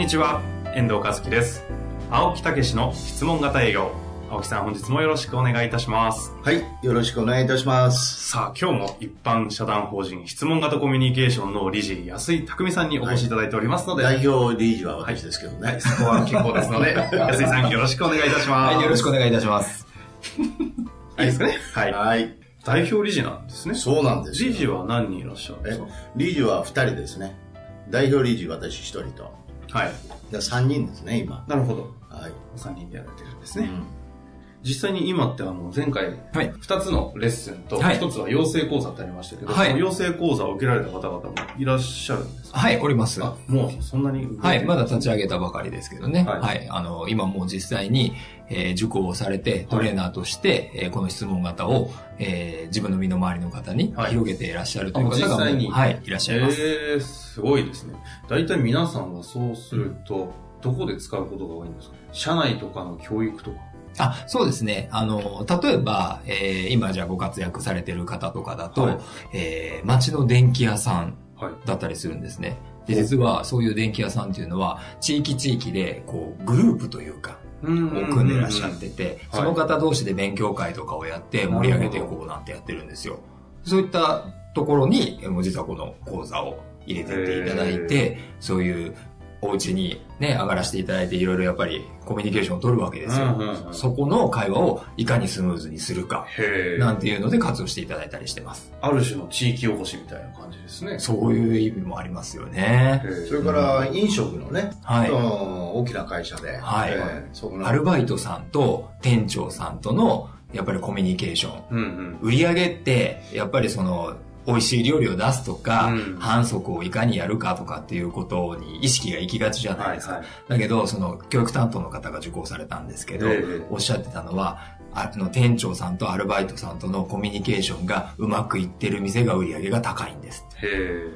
にちは、遠藤和樹です。青木武の質問型営業。青木さん、本日もよろしくお願いいたします。はい、よろしくお願いいたします。さあ、今日も一般社団法人質問型コミュニケーションの理事、安井匠さんにお越しいただいておりますので、代表理事は私ですけどね。そこは結構ですので、安井さんよろしくお願いいたします。はい、よろしくお願いいたします。いいですかね？はい。はい。代表理事なんですね。そうなんですよ理事は何人いらっしゃるんですえか理事は2人ですね。代表理事私1人と。はい。で3人ですね、今。なるほど。はい。3人でやられてるんですね。うん実際に今ってあの前回はい。2つのレッスンとはい1つは養成講座ってありましたけど、はいその養成講座を受けられた方々もいらっしゃるんですか？はい、おります。あ、もうそんなにはい、まだ立ち上げたばかりですけどね。ははいい。あの、今もう実際に、えー受講をされて、トレーナーとして、えーこの質問型を、えー自分の身の回りの方にはい広げていらっしゃるというあ方がもう、実際にはい、いらっしゃいます。えー、すごいですね。大体皆さんはそうすると、どこで使うことが多いんですか？社内とかの教育とか。あ、そうですね。あの、例えば、えー今じゃあご活躍されてる方とかだと、はいえー街の電気屋さんはい。だったりするんですね。で、実はそういう電気屋さんっていうのは、地域地域で、こう、グループというか、うんを組んでいらっしゃってて、はいその方同士で勉強会とかをやって盛り上げていこうなんてやってるんですよ。そういったところに、えもう実はこの講座を入れてっていただいて、そういうお家にね、上がらせていただいて、いろいろやっぱりコミュニケーションを取るわけですよ。うんうんうんそこの会話をいかにスムーズにするか、へなんていうので活用していただいたりしてます。ある種の地域おこしみたいな感じですね。そういう意味もありますよねそれから飲食のね、はい大きな会社で、はいアルバイトさんと店長さんとのやっぱりコミュニケーション。うんうん。売り上げって、やっぱりその、美味しい料理を出すとか、うん反則をいかにやるかとかっていうことに意識が行きがちじゃないですか。はいだけど、その、教育担当の方が受講されたんですけど、ええおっしゃってたのは、あの、店長さんとアルバイトさんとのコミュニケーションがうまくいってる店が売り上げが高いんです。へえ。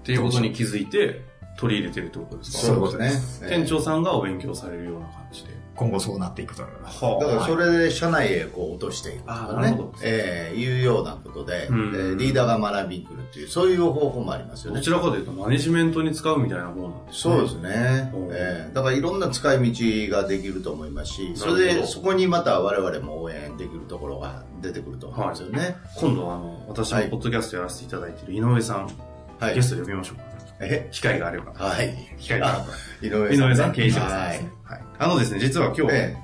っていうことに気づいて取り入れてるってことですか？そうですね。店長さんがお勉強されるような感じで。今後そうなっていくと思います。はだからそれで社内へこう落としていくとあかねえーいうようなことで、うんえーリーダーが学びに来るっていう、そういう方法もありますよね。どちらかというとマネジメントに使うみたいなもんなんですね。そうですねうん。えーだからいろんな使い道ができると思いますし、それでそこにまた我々も応援できるところが出てくると思うんですよね。今度あの、私もポッドキャストやらせていただいている井上さん、はい。ゲストで呼びましょうか。え機会があれば。はい。機会があれば。井上さん、ね経営者さんはいですね。はい。あのですね、実は今日、え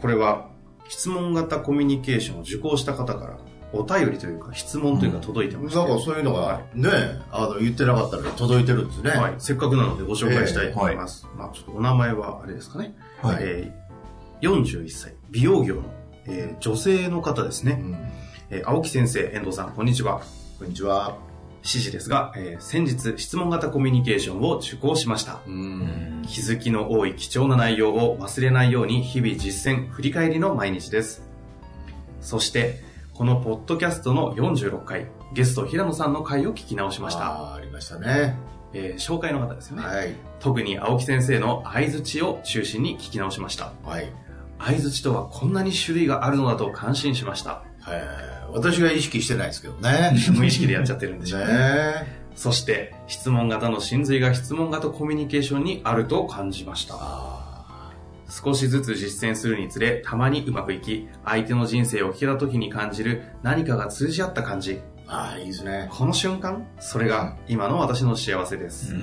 これは質問型コミュニケーションを受講した方からお便りというか質問というか届いてえまして、なんかそういうのがね、あの、言ってなかったら届いてるんですね。はい、せっかくなのでご紹介したいと思います。まあちょっとお名前はあれですかね。はいえー41歳、美容業の、えー女性の方ですね。うんえー青木先生、遠藤さん、こんにちは。こんにちは。指示ですが、えー先日質問型コミュニケーションを受講しました。うん。気づきの多い貴重な内容を忘れないように日々実践、振り返りの毎日です。そして、このポッドキャストの46回、ゲスト平野さんの回を聞き直しました。ありましたね。えー紹介の方ですよね。はい。特に青木先生の相づちを中心に聞き直しました。はい。相づちとはこんなに種類があるのだと感心しました。はい。私が意識してないですけどね。無意識でやっちゃってるんでしょうね。ねそして、質問型の真髄が質問型コミュニケーションにあると感じました。あ少しずつ実践するにつれ、たまにうまくいき、相手の人生を聞けた時に感じる何かが通じ合った感じ。ーあー、いいですね。この瞬間、それが今の私の幸せです。うん。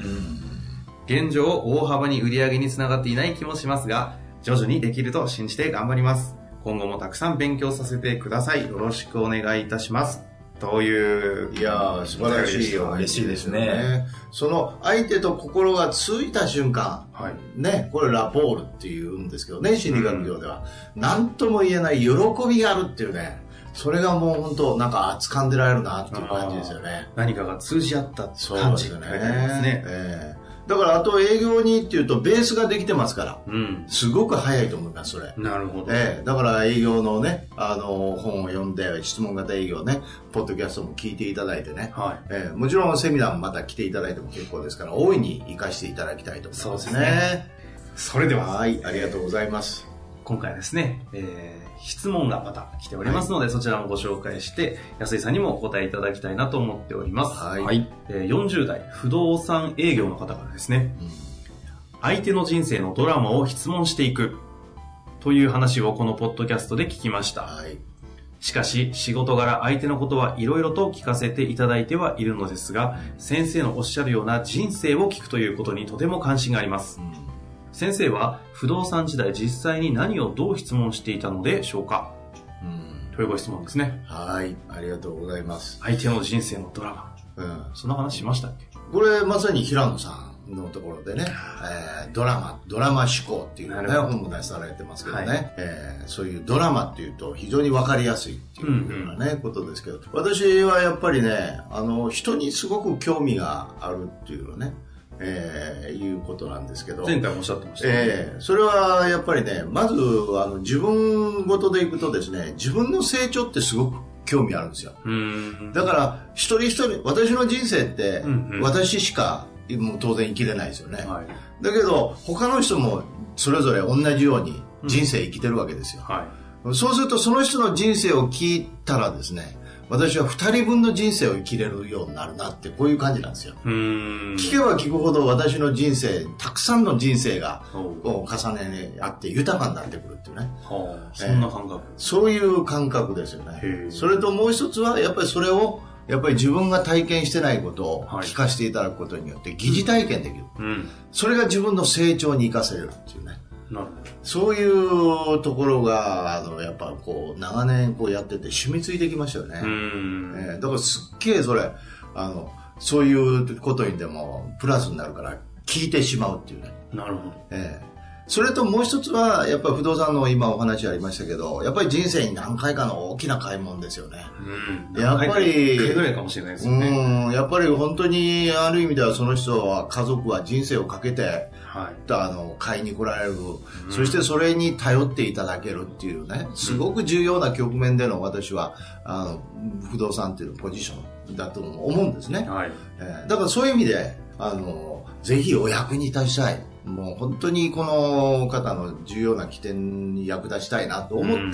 現状、大幅に売り上げにつながっていない気もしますが、徐々にできると信じて頑張ります。今後もたくさん勉強させてください。よろしくお願いいたします。という。いやー、素晴らしいよ。嬉しいですね。その相手と心がついた瞬間、はい。ね、これラポールっていうんですけどね、心理学上では。何とも言えない喜びがあるっていうね、それがもう本当なんか掴んでられるなっていう感じですよね。何かが通じ合ったそう感じですよね。ね。ええだからあと営業にっていうとベースができてますから、うん。すごく早いと思います、それ。なるほど。ええ、だから営業のね、あの、本を読んで、質問型営業ね、ポッドキャストも聞いていただいてね、はい。ええ、もちろんセミナーもまた来ていただいても結構ですから、大いに活かしていただきたいと思いますそうですね。それでは、はい、ありがとうございます。今回はですね、えー質問がまた来ておりますので、そちらもご紹介して、安井さんにもお答えいただきたいなと思っております。はい。はい。えー40代不動産営業の方からですね、相手の人生のドラマを質問していくという話をこのポッドキャストで聞きました。はい。しかし、仕事柄相手のことはいろいろと聞かせていただいてはいるのですが、先生のおっしゃるような人生を聞くということにとても関心があります。先生は不動産時代実際に何をどう質問していたのでしょうか？うん。うんというご質問ですね。はい、ありがとうございます。相手の人生のドラマ。うん。その話しましたっけ？これまさに平野さんのところでね、えードラマ、ドラマ思考っていうね、本も出されてますけどね、はい。えーそういうドラマっていうと非常にわかりやすいっていうようなね、ことですけど、私はやっぱりね、あの、人にすごく興味があるっていうのね、えーいうことなんですけど、前回もおっしゃってましたね。ええそれはやっぱりね、まずあの自分ごとでいくとですね、自分の成長ってすごく興味あるんですよ。うーん。だから、一人一人、私の人生ってうんうん、私しか、もう当然生きれないですよね。はい。だけど、他の人もそれぞれ同じように人生生きてるわけですよ。はい。そうすると、その人の人生を聞いたらですね、私は二人分の人生を生きれるようになるなって、こういう感じなんですよ。聞けば聞くほど私の人生、たくさんの人生が重ね合って豊かになってくるっていうね。はあ、そんな感覚。そういう感覚ですよねそれともう一つは、やっぱりそれを、やっぱり自分が体験してないことをはい聞かせていただくことによって疑似体験できる。うん。それが自分の成長に生かせるっていうね。そういうところが、あの、やっぱこう、長年こうやってて染みついてきましたよね。えーだからすっげえそれ、あの、そういうことにでもプラスになるから聞いてしまうっていうね。なるほど。ええそれともう一つは、やっぱり不動産の今お話ありましたけど、やっぱり人生に何回かの大きな買い物ですよね。うん。やっぱりぐらいかもしれないですよね。うん、やっぱり本当にある意味ではその人は家族は人生をかけてはい。あの買いに来られる、そしてそれに頼っていただけるっていうねすごく重要な局面での私はあの不動産っていうポジションだと思うんですね、はい。えーだからそういう意味であのぜひお役に立ちたいもう本当にこの方の重要な起点に役立ちたいなと思って、うん。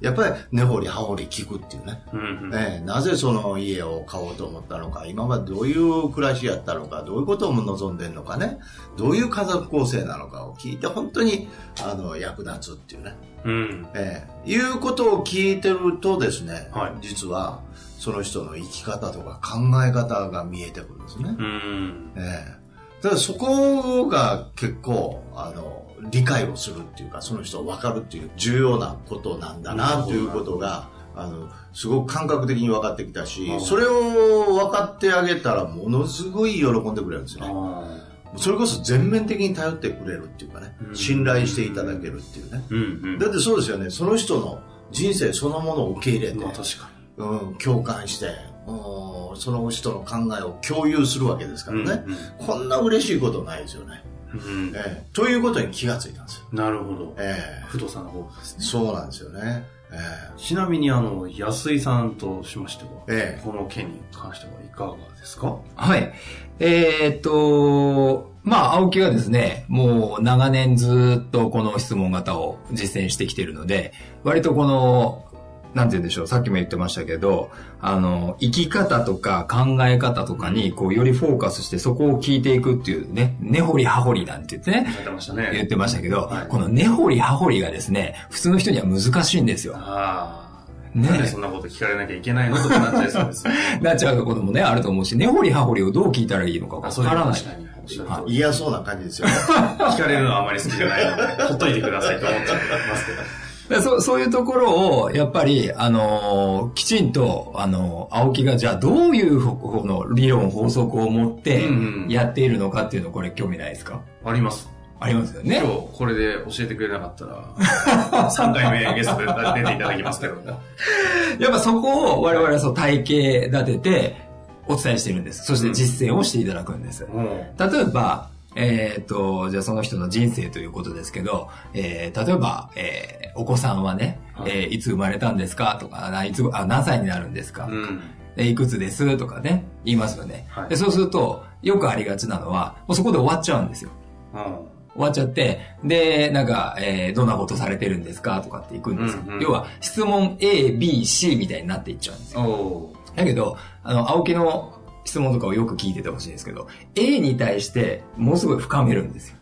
やっぱり根掘り葉掘り聞くっていうね。うんうん。ええ。なぜその家を買おうと思ったのか、今までどういう暮らしやったのか、どういうことを望んでるのかね、どういう家族構成なのかを聞いて、本当にあの役立つっていうね、うん。ええ。いうことを聞いてるとですね、はい。実はその人の生き方とか考え方が見えてくるんですね。うん。ええだからそこが結構、あの、理解をするっていうか、その人を分かるっていう重要なことなんだなということが、あの、すごく感覚的に分かってきたしう、んそれを分かってあげたら、ものすごい喜んでくれるんですよね。あそれこそ全面的に頼ってくれるっていうかねう、ん信頼していただけるっていうね。ーうんうん。だってそうですよね、その人の人生そのものを受け入れて、まあ確かうん、共感して、うんその人の考えを共有するわけですからに。ね。こんな嬉しいことないですよね。うんうん。ええということに気がついたんですよ。なるほど。え不動産の方ですえね。そうなんですよね。えちなみに、あの、安井さんとしましては、ええこの件に関してはいかがですか？はい。えーっと、まあ、青木はですね、もう長年ずっとこの質問型を実践してきているので、割とこの、なんて言うんでしょう、さっきも言ってましたけど、あの、生き方とか考え方とかに、こう、よりフォーカスしてそこを聞いていくっていうね、根掘り葉掘りなんて言ってね、言ってました言っね。てましたけど、はいこの根掘り葉掘りがですね、普通の人には難しいんですよ。ああ。ねなんでそんなこと聞かれなきゃいけないのとかなっちゃいそうです。なっちゃうこともね、あると思うし、根掘り葉掘りをどう聞いたらいいのかわからない。嫌そうな感じですよね。聞かれるのはあまり好きじゃないので、ほっといてくださいと思っちゃってますけど。でそうそういうところを、やっぱり、あのーきちんと、あのー青木がじゃあどういう方の理論、法則を持ってうんうんやっているのかっていうの、これ興味ないですか？あります。ありますよ今ね。日これで教えてくれなかったら、3回目ゲストで出ていただきますけど。やっぱそこを我々はそう体系立ててお伝えしてるんです。そして実践をしていただくんです。も例えば、えっ、と、じゃあその人の人生ということですけど、えー例えば、えーお子さんはね、はいいえーいつ生まれたんですか？とか、ないつあ何歳になるんですか、うん。でいくつです？とかね、言いますよね、はいで。そうすると、よくありがちなのは、もうそこで終わっちゃうんですよ。うん終わっちゃって、で、なんか、えーどんなことされてるんですか？とかって行くんですよ。うんうん要は、質問 A、B、C みたいになっていっちゃうんですよ。だけど、あの、青木の質問とかをよく聞いててほしいんですけど、A に対して、ものすごい深めるんですよ。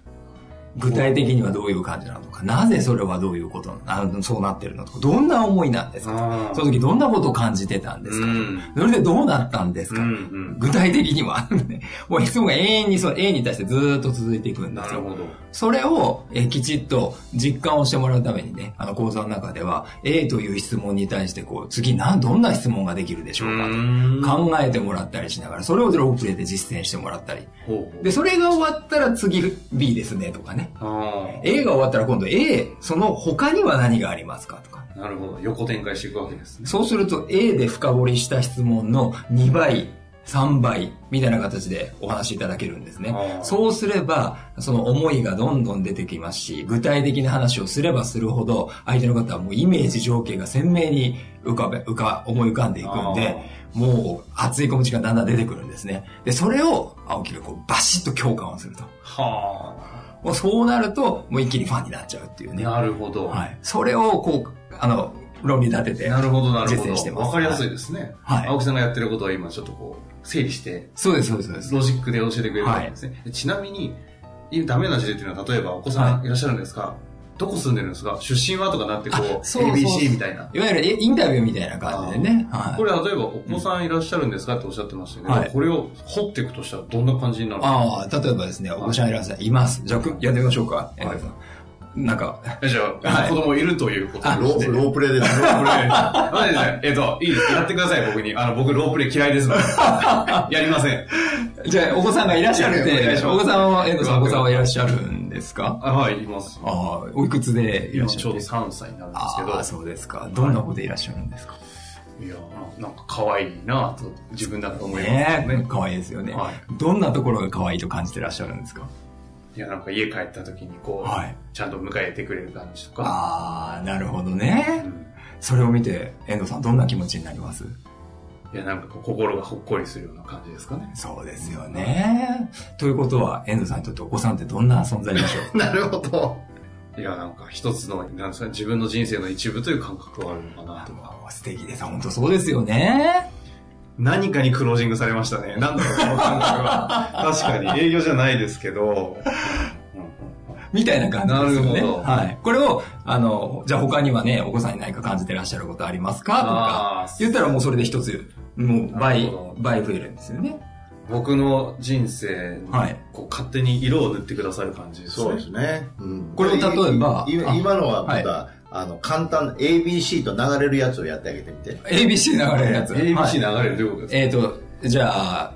具体的にはどういう感じなのか、なぜそれはどういうことなの、あそうなってるのとか、どんな思いなんですか？その時どんなことを感じてたんですか、うんそれでどうなったんですか、うんうん。具体的には。もう質問が永遠にその A に対してずーっと続いていくんですよ。なるほど。それを、えーきちっと実感をしてもらうためにね、あの講座の中では、A という質問に対して、こう、次何、どんな質問ができるでしょうかとん考えてもらったりしながら、それをロープレイで実践してもらったり。で、それが終わったら次 B ですねとかね。あ A が終わったら今度 A、その他には何がありますかとか。あ、なるほど。横展開していくわけですね。そうすると A で深掘りした質問の2倍、3倍みたいな形でお話しいただけるんですねそうすれば、その思いがどんどん出てきますし、具体的な話をすればするほど、相手の方はもうイメージ情景が鮮明に浮かべ、浮か、思い浮かんでいくんで、もう熱い気持ちがだんだん出てくるんですね。で、それを青木がこうバシッと共感をすると。はもうそうなると、もう一気にファンになっちゃうっていうあ。ね。なるほど。はい。それをこう、あの、論理立てて。なるほど、なるほど。実践してますわかりやすいですね。はい青木さんがやってることは今ちょっとこう、整理して、そうです、そうです、そうです。ロジックで教えてくれるわけですね。でちなみに、ダメな事例っていうのは、例えばお子さんいらっしゃるんですか、どこ住んでるんですか？出身はとかなってこう、あそうそう ABC みたいな。いわゆるインタビューみたいな感じでね。はい。これ例えばお子さんいらっしゃるんですか？っておっしゃってましたけど、はい。これを掘っていくとしたらどんな感じになるんですか？ああ、例えばですね、お子さんいらっしゃいます。じゃあ、くやってみましょうか。遠藤さんなんか、えじゃあ、はい子供いるということあロープ、ロープレイです。ロープレイ。マジで、えっと、いいです。やってください、僕に。あの、僕、ロープレイ嫌いですので。やりません。じゃあ、お子さんがいらっしゃるて、お子さんは、遠藤さん、お子さんはいらっしゃるんですか？あはい、います。ああ、おいくつでいらっしゃる今ちょうど3歳になるんですけど。ああ、そうですか。どんな子でいらっしゃるんですか？いや、なんか可愛いなと自分だと思いますね。可愛いですよねは。どんなところが可愛いと感じてらっしゃるんですか？いや、なんか家帰った時にこう、はいちゃんと迎えてくれる感じとか。ああ、なるほどうね。んそれを見て、遠藤さん、どんな気持ちになります？いや、なんか心がほっこりするような感じですかね。そうですよね。ということは、遠藤さんにとってお子さんってどんな存在でしょう？なるほど。いや、なんか一つの、なんですか、自分の人生の一部という感覚があるのかなとか。素敵です。本当そうですよね。何かにクロージングされましたね。なんだろう、この感覚は。確かに、営業じゃないですけど。みたいな感じですよね。なるほどはい。これを、あの、じゃあ他にはね、お子さんに何か感じてらっしゃることありますか？とか言ったらもうそれで一つ、もうな倍倍増えるんですよね。僕の人生に、はいこう勝手に色を塗ってくださる感じですね。そうですね。うんこれを例えば今のはまはいた、あの、簡単、ABC と流れるやつをやってあげてみて。ABC 流れるやつ。ABC はい流れるどういうことですか、えっ、と、じゃあ、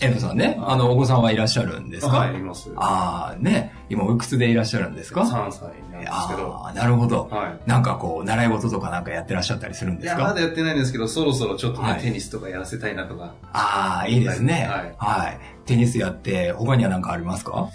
遠藤さんね、あの、お子さんはいらっしゃるんですか？はい、います。ああ、ね、今おいくつでいらっしゃるんですか？3歳なんですけど。ああ、なるほど。はい。なんかこう、習い事とかなんかやってらっしゃったりするんいや、ですか？まだやってないんですけど、そろそろちょっとね、はいテニスとかやらせたいなとか。ああ、いいですね。はいはい。テニスやって、他には何かありますか？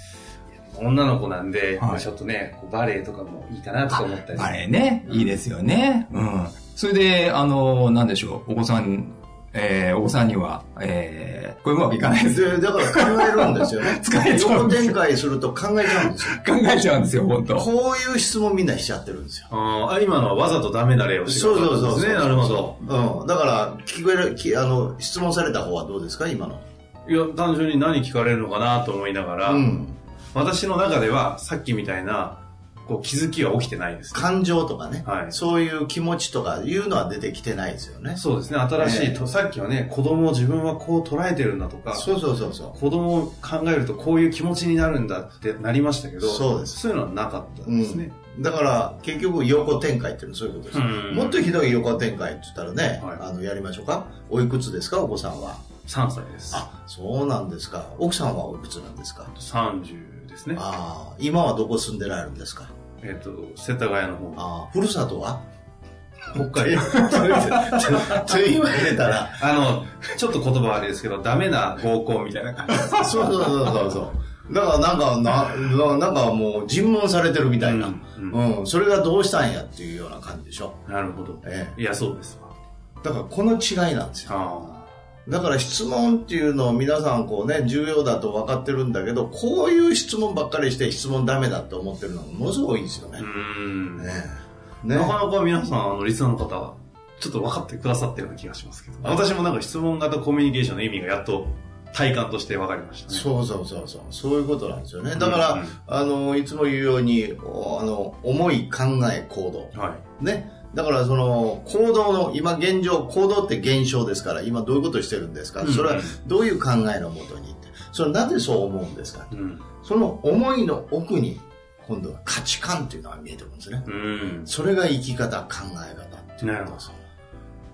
女の子なんで、はいちょっとね、こうバレエとかもいいかなとか思ったり。バレエね。いいですよね。うん。それで、あの、なんでしょう、お子さん、えー、お子さんには、えー、これうまくいかないです。で、だから考えるんですよね。使えちゃうん横です展開すると考えちゃうんですよ。考えちゃうんですよ、本当こういう質問みんなしちゃってるんですよ。あーあ、今のはわざとダメな例をしてそうそうそうね。なるほど。うん。だから、聞こえる、きあの、質問された方はどうですか今の？いや、単純に何聞かれるのかなと思いながら、うん。私の中ではさっきみたいな、こう気づきは起きてないですね。感情とかね、はいそういう気持ちとかいうのは出てきてないですよね。そうですね。新しいと、ええさっきはね、子供を自分はこう捉えてるんだとか、そうそうそうそう。子供を考えるとこういう気持ちになるんだってなりましたけど、そうですそういうのはなかったんですね。だから、結局、横展開っていうのはそういうことです。うんもっとひどい横展開って言ったらね、はいあの、やりましょうか？おいくつですか、お子さんは。3歳です。あ、そうなんですか。奥さんはおいくつなんですか？30ですね。ああ、今はどこ住んでられるんですか？えっ、と、世田谷の方。ああ、ふるさとは？北海道。という今入れたら、あの、ちょっと言葉はあれですけど、ダメな合コンみたいな感じ。そうそうそうそうそう。だからなんか、な、なんかもう尋問されてるみたいな。うん、それがどうしたんやっていうような感じでしょ？なるほど。えいや、そうですわ。だからこの違いなんですよ。あだから質問っていうのを皆さんこうね、重要だと分かってるんだけど、こういう質問ばっかりして質問ダメだと思ってるのがものすごい多いんですよね。ねねなかなか皆さん、あの、リスナーの方、ちょっと分かってくださってるような気がしますけど。私もなんか質問型コミュニケーションの意味がやっと体感として分かりましたね。そうそうそうそう。そういうことなんですよね。だから、うんうんあの、いつも言うように、おあの、思い、考え、行動。はい。ね。だからその行動の今現状行動って現象ですから今どういうことしてるんですか、うん。それはどういう考えのもとにそれはなぜそう思うんですか？うん。その思いの奥に今度は価値観っていうのが見えてくるんですね。うん。それが生き方考え方っていうなるほことです。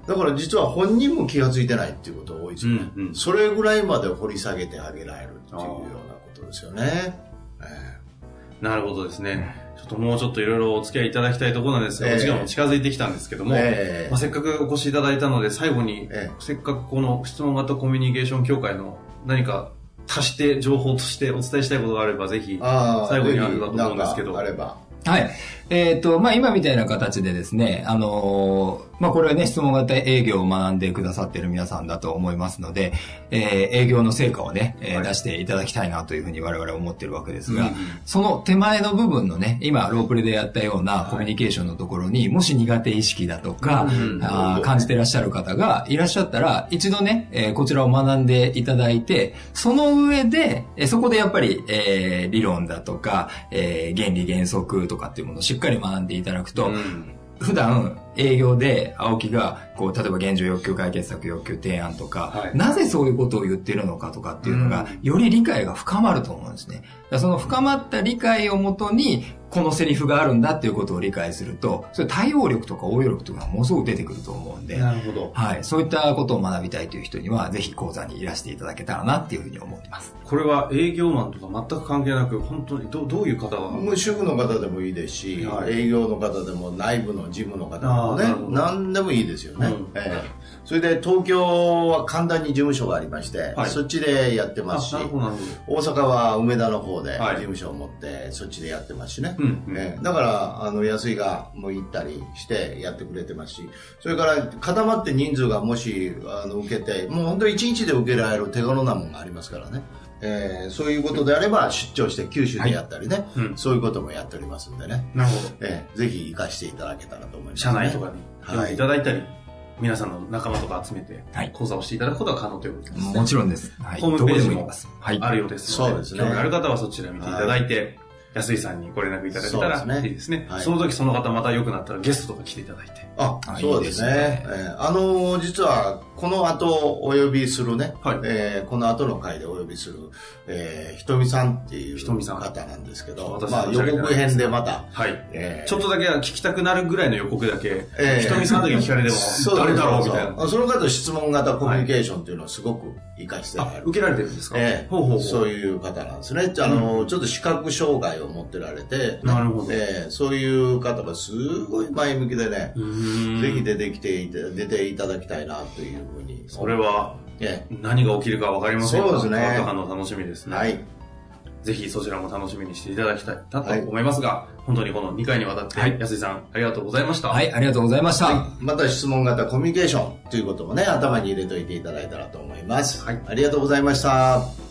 だから実は本人も気が付いてないっていうことが多いですよね、うんうん。それぐらいまで掘り下げてあげられるっていうようなことですよね、えなるほどですね。ちょっともうちょっといろいろお付き合いいただきたいところなんですが、ええ。お時間も近づいてきたんですけども、ええ。まあ、せっかくお越しいただいたので、最後に、ええ。せっかくこの質問型コミュニケーション協会の何か足して情報としてお伝えしたいことがあれば、ぜひ、最後にあるかと思うんですけど。あればはい。えっ、と、まあ、今みたいな形でですね、あのーまあ、これはね、質問型営業を学んでくださっている皆さんだと思いますので、えー営業の成果をね、えーはい。出していただきたいなというふうに我々は思ってるわけですが、その手前の部分のね、今、ロープレでやったようなコミュニケーションのところに、もし苦手意識だとか、うん。あー感じてらっしゃる方がいらっしゃったら、一度ね、えーこちらを学んでいただいて、その上で、えーそこでやっぱり、えー理論だとか、えー原理原則とかっていうものをしっかり学んでいただくと、うん。普段営業で青木がこう例えば現状欲求解決策欲求提案とか、はいなぜそういうことを言ってるのかとかっていうのが、より理解が深まると思うんですね。その深まった理解をもとにこのセリフがあるんだっていうことを理解するとそれ対応力とか応用力とかがものすごく出てくると思うんで、なるほど。はい、そういったことを学びたいという人にはぜひ講座にいらしていただけたらなっていうふうに思ってます。これは営業マンとか全く関係なく、本当にどどういう方が、もう主婦の方でもいいですし、はい営業の方でも内部の事務の方でもね。何でもいいですよね、うん。ええ。それで東京は神田に事務所がありまして、はい。そっちでやってますし大阪は梅田の方で事はい。務所を持ってそっちでやってますしね、ど。うん、うん。ええ。だからあの安井がもう行ったりしてやってくれてますしそれから固まって人数がもしあの受けてもう本当に1日で受けられる手頃なものがありますからね、ええそういうことであれば出張して九州でやったりね、うん。そういうこともやっておりますんでね、なるほど。ええぜひ活かしていただけたらと思います、社内とかにはい。呼んでいただいたり、皆さんの仲間とか集めてはい、講座をしていただくことが可能ということですね。もちろんです。はい、ホームページも。あるようですので、そうですね。興味ある方はそちら見ていただいて、安井さんにご連絡いただけたそうですね。らいいですね。はい。その時その方また良くなったらゲストとか来ていただいて。ああそうですね。いいですね。ええあの実はこの後お呼びするね、はい。ええこの後の回でお呼びする、ええひとみさんっていう方なんですけど、私まあ、予告編でまた、はい。ええちょっとだけ聞きたくなるぐらいの予告だけ、ええひとみさんだけ聞かれても、誰だろうみたいな。その方質問型コミュニケーションっていうのをすごく活かしてる、あ受けられてるんですか？ええほうほうほう。そういう方なんですね。あの、ちょっと視覚障害を持ってられて、なるほどええそういう方がすごい前向きでね、ぜひ出てきて出ていただきたいなというふうに。それは、え何が起きるか分かりませんがそうですね化学反応楽しみですね。えはい。ぜひそちらも楽しみにしていただきたいなと思いますが、本当にこの2回にわたって、はい安井さん、ありがとうございました。はい、ありがとうございました。また質問型コミュニケーションということもね、頭に入れといていただいたらと思います。はいありがとうございました。